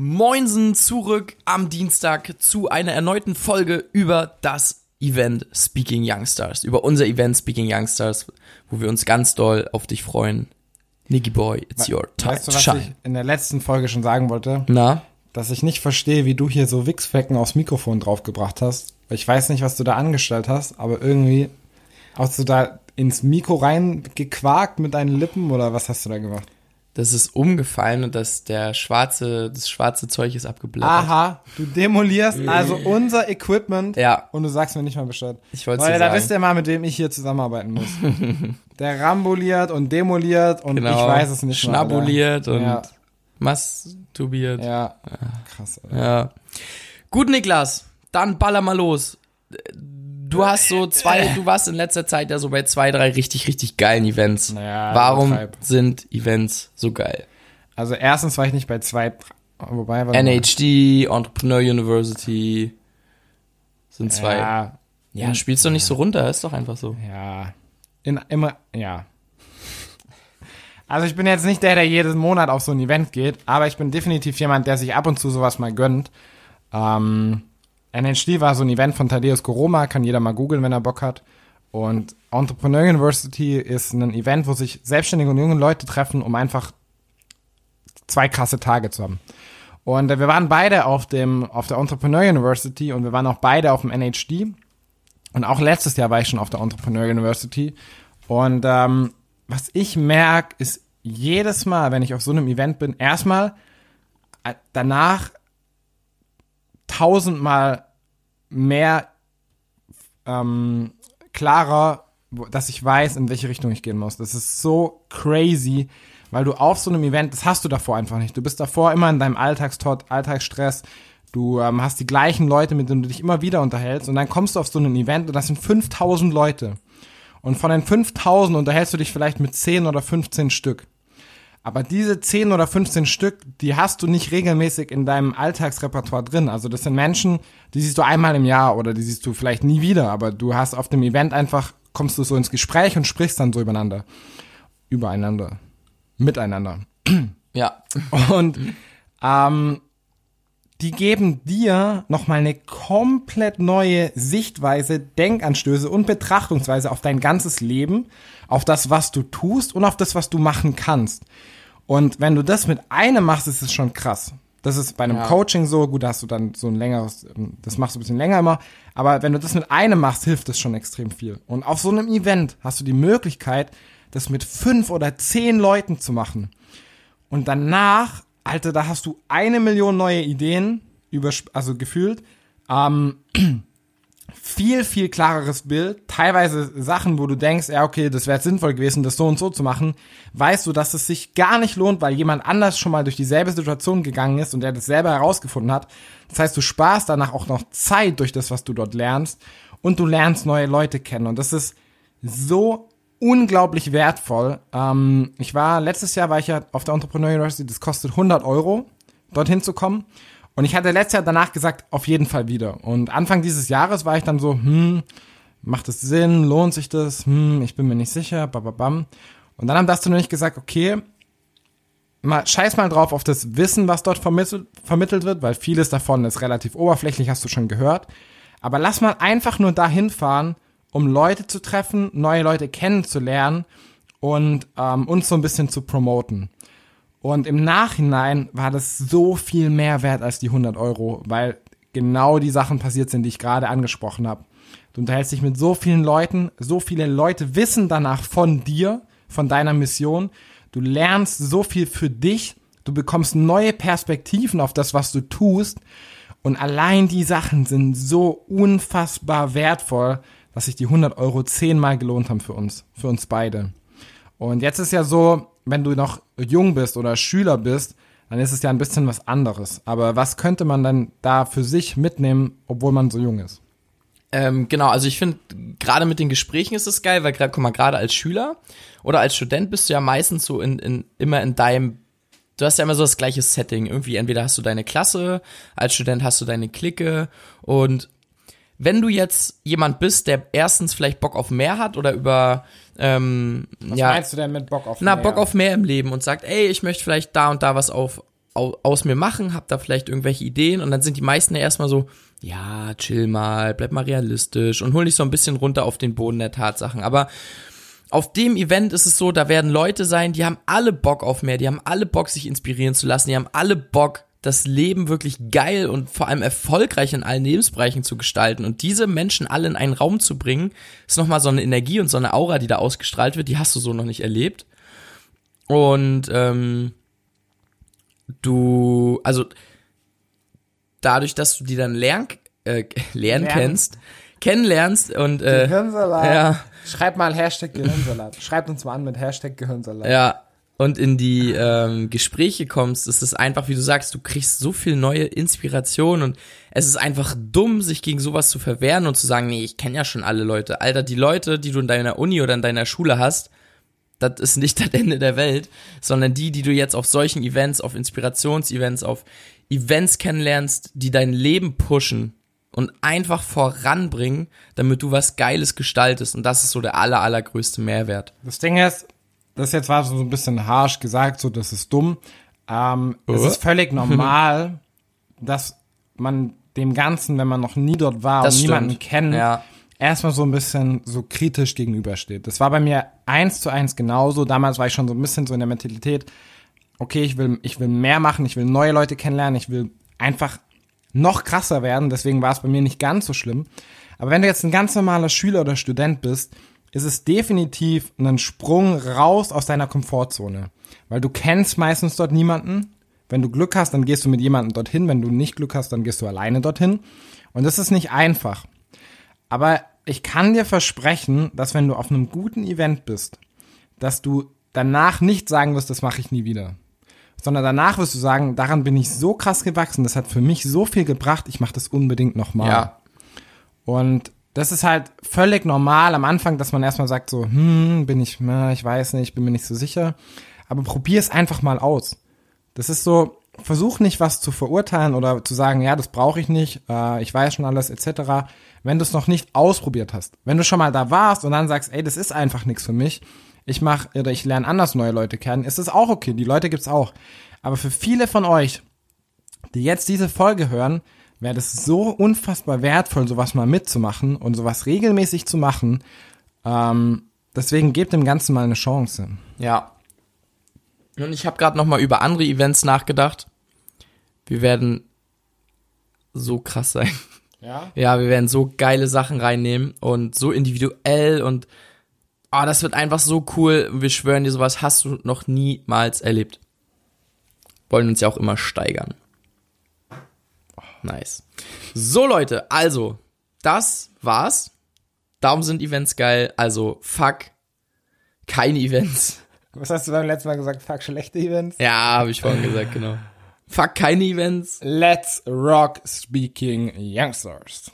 Moinsen zurück am Dienstag zu einer erneuten Folge über das Event Speaking Youngstars, über unser Event Speaking Youngstars, wo wir uns ganz doll auf dich freuen. Nicky Boy, it's your time Weißt du, was shine. ich in der letzten Folge schon sagen wollte? Na? Dass ich nicht verstehe, wie du hier so Wichsflecken aufs Mikrofon draufgebracht hast. Ich weiß nicht, was du da angestellt hast, aber irgendwie hast du da ins Mikro reingequakt mit deinen Lippen oder was hast du da gemacht? Das ist umgefallen und das, der schwarze, das schwarze Zeug ist abgeblättert. Aha, du demolierst also unser Equipment Ja. und du sagst mir nicht mal Bescheid. Ich wollte Weil dir da sagen. wisst ihr mal, mit wem ich hier zusammenarbeiten muss. Der ramboliert und demoliert und Genau. ich weiß es nicht mal. Schnabuliert und Ja. masturbiert. Ja, krass. Alter. Ja. Gut, Niklas, dann baller mal los. Du hast so zwei, du warst in letzter Zeit ja so bei zwei, drei richtig, richtig geilen Events. Naja, Warum übertreib. sind Events so geil? Also erstens war ich nicht bei zwei, wobei mal. NHD, Entrepreneur University sind zwei. Ja, Ja, spielst doch nicht so runter, ist doch einfach so. ja, in immer, ja. Also ich bin jetzt nicht der, der jeden Monat auf so ein Event geht, aber ich bin definitiv jemand, der sich ab und zu sowas mal gönnt. Ähm, NHD war so ein Event von Thaddeus Koroma, kann jeder mal googeln, wenn er Bock hat. Und Entrepreneur University ist ein Event, wo sich selbstständige und junge Leute treffen, um einfach zwei krasse Tage zu haben. Und äh, wir waren beide auf dem auf der Entrepreneur University und wir waren auch beide auf dem NHD. Und auch letztes Jahr war ich schon auf der Entrepreneur University. Und ähm, was ich merke, ist jedes Mal, wenn ich auf so einem Event bin, erstmal äh, danach tausendmal mehr ähm, klarer, dass ich weiß, in welche Richtung ich gehen muss. Das ist so crazy, weil du auf so einem Event, das hast du davor einfach nicht. Du bist davor immer in deinem Alltagstrott, Alltagsstress. Du ähm, hast die gleichen Leute, mit denen du dich immer wieder unterhältst und dann kommst du auf so ein Event und das sind 5000 Leute. Und von den 5000 unterhältst du dich vielleicht mit 10 oder 15 Stück. Aber diese 10 oder 15 Stück, die hast du nicht regelmäßig in deinem Alltagsrepertoire drin. Also das sind Menschen, die siehst du einmal im Jahr oder die siehst du vielleicht nie wieder, aber du hast auf dem Event einfach, kommst du so ins Gespräch und sprichst dann so übereinander. Übereinander. Miteinander. Ja. Und ähm, die geben dir nochmal eine komplett neue Sichtweise, Denkanstöße und Betrachtungsweise auf dein ganzes Leben, auf das, was du tust und auf das, was du machen kannst. Und wenn du das mit einem machst, ist es schon krass. Das ist bei einem Ja. Coaching so, gut, da hast du dann so ein längeres, ähm, das machst du ein bisschen länger immer, aber wenn du das mit einem machst, hilft das schon extrem viel. Und auf so einem Event hast du die Möglichkeit, das mit fünf oder zehn Leuten zu machen. Und danach, Alter, da hast du eine Million neue Ideen, über, also gefühlt. Ähm, viel, viel klareres Bild. Teilweise Sachen, wo du denkst, ja, okay, das wäre sinnvoll gewesen, das so und so zu machen. Weißt du, dass es sich gar nicht lohnt, weil jemand anders schon mal durch dieselbe Situation gegangen ist und der das selber herausgefunden hat. Das heißt, du sparst danach auch noch Zeit durch das, was du dort lernst. Und du lernst neue Leute kennen. Und das ist so unglaublich wertvoll. Ähm, ich war, letztes Jahr war ich ja auf der Entrepreneur University, das kostet 100 Euro, dorthin zu kommen. Und ich hatte letztes Jahr danach gesagt, auf jeden Fall wieder. Und Anfang dieses Jahres war ich dann so, hm, macht es Sinn, lohnt sich das, hm, ich bin mir nicht sicher, bababam. Und dann haben das du nicht gesagt, okay, mal, scheiß mal drauf auf das Wissen, was dort vermittelt, vermittelt wird, weil vieles davon ist relativ oberflächlich, hast du schon gehört. Aber lass mal einfach nur dahin fahren, um Leute zu treffen, neue Leute kennenzulernen und ähm, uns so ein bisschen zu promoten. Und im Nachhinein war das so viel mehr wert als die 100 Euro, weil genau die Sachen passiert sind, die ich gerade angesprochen habe. Du unterhältst dich mit so vielen Leuten, so viele Leute wissen danach von dir, von deiner Mission. Du lernst so viel für dich, du bekommst neue Perspektiven auf das, was du tust. Und allein die Sachen sind so unfassbar wertvoll, dass sich die 100 Euro zehnmal gelohnt haben für uns, für uns beide. Und jetzt ist ja so, wenn du noch jung bist oder Schüler bist, dann ist es ja ein bisschen was anderes. Aber was könnte man dann da für sich mitnehmen, obwohl man so jung ist? Ähm, genau, also ich finde, gerade mit den Gesprächen ist es geil, weil gerade, guck mal, gerade als Schüler oder als Student bist du ja meistens so in, in immer in deinem du hast ja immer so das gleiche Setting. Irgendwie, entweder hast du deine Klasse, als Student hast du deine Clique und wenn du jetzt jemand bist, der erstens vielleicht Bock auf mehr hat oder über ähm, Was ja, meinst du denn mit Bock auf na, mehr? Bock auf mehr im Leben und sagt, ey, ich möchte vielleicht da und da was auf, au, aus mir machen, hab da vielleicht irgendwelche Ideen und dann sind die meisten ja erstmal so, ja, chill mal, bleib mal realistisch und hol dich so ein bisschen runter auf den Boden der Tatsachen. Aber auf dem Event ist es so, da werden Leute sein, die haben alle Bock auf mehr, die haben alle Bock, sich inspirieren zu lassen, die haben alle Bock, das Leben wirklich geil und vor allem erfolgreich in allen Lebensbereichen zu gestalten. Und diese Menschen alle in einen Raum zu bringen, ist nochmal so eine Energie und so eine Aura, die da ausgestrahlt wird, die hast du so noch nicht erlebt. Und ähm, du, also dadurch, dass du die dann lern, äh, lernen Lernen. kennst, kennenlernst und äh, Gehirnsalat. ja, Schreibt mal Hashtag Gehirnsalat. Schreibt uns mal an mit Hashtag Gehirnsalat. ja, und in die ähm, Gespräche kommst, ist es einfach, wie du sagst, du kriegst so viel neue Inspiration und es ist einfach dumm, sich gegen sowas zu verwehren und zu sagen, nee, ich kenne ja schon alle Leute. Alter, die Leute, die du in deiner Uni oder in deiner Schule hast, das ist nicht das Ende der Welt, sondern die, die du jetzt auf solchen Events, auf Inspirationsevents, auf Events kennenlernst, die dein Leben pushen und einfach voranbringen, damit du was Geiles gestaltest. Und das ist so der aller, allergrößte Mehrwert. Das Ding ist, das jetzt war so ein bisschen harsh gesagt, so das ist dumm. Ähm, Es Äh? ist völlig normal, dass man dem Ganzen, wenn man noch nie dort war Das und niemanden stimmt. kennt, Ja. erstmal so ein bisschen so kritisch gegenübersteht. Das war bei mir eins zu eins genauso. Damals war ich schon so ein bisschen so in der Mentalität, okay, ich will, ich will mehr machen, ich will neue Leute kennenlernen, ich will einfach noch krasser werden, deswegen war es bei mir nicht ganz so schlimm. Aber wenn du jetzt ein ganz normaler Schüler oder Student bist, ist es definitiv ein Sprung raus aus deiner Komfortzone. Weil du kennst meistens dort niemanden. Wenn du Glück hast, dann gehst du mit jemandem dorthin. Wenn du nicht Glück hast, dann gehst du alleine dorthin. Und das ist nicht einfach. Aber ich kann dir versprechen, dass wenn du auf einem guten Event bist, dass du danach nicht sagen wirst, das mache ich nie wieder. Sondern danach wirst du sagen, daran bin ich so krass gewachsen, das hat für mich so viel gebracht, ich mache das unbedingt nochmal. Ja. Und das ist halt völlig normal am Anfang, dass man erstmal sagt so, hm, bin ich, na, ich weiß nicht, bin mir nicht so sicher. Aber probier es einfach mal aus. Das ist so, versuch nicht was zu verurteilen oder zu sagen, ja, das brauche ich nicht, äh, ich weiß schon alles etc., wenn du es noch nicht ausprobiert hast. Wenn du schon mal da warst und dann sagst, ey, das ist einfach nichts für mich, ich mache oder ich lerne anders neue Leute kennen, ist es auch okay, die Leute gibt's auch. Aber für viele von euch, die jetzt diese Folge hören, wäre das so unfassbar wertvoll, sowas mal mitzumachen und sowas regelmäßig zu machen. Ähm, deswegen gebt dem Ganzen mal eine Chance. Ja. Und ich habe gerade noch mal über andere Events nachgedacht. Wir werden so krass sein. Ja? Ja, wir werden so geile Sachen reinnehmen und so individuell und ah, das wird einfach so cool. Wir schwören dir, sowas hast du noch niemals erlebt. Wollen uns ja auch immer steigern. Nice. So Leute, also das war's. Darum sind Events geil. Also fuck keine Events. Was hast du beim letzten Mal gesagt? Fuck schlechte Events? Ja, habe ich vorhin gesagt, genau. Fuck keine Events. Let's rock speaking youngsters.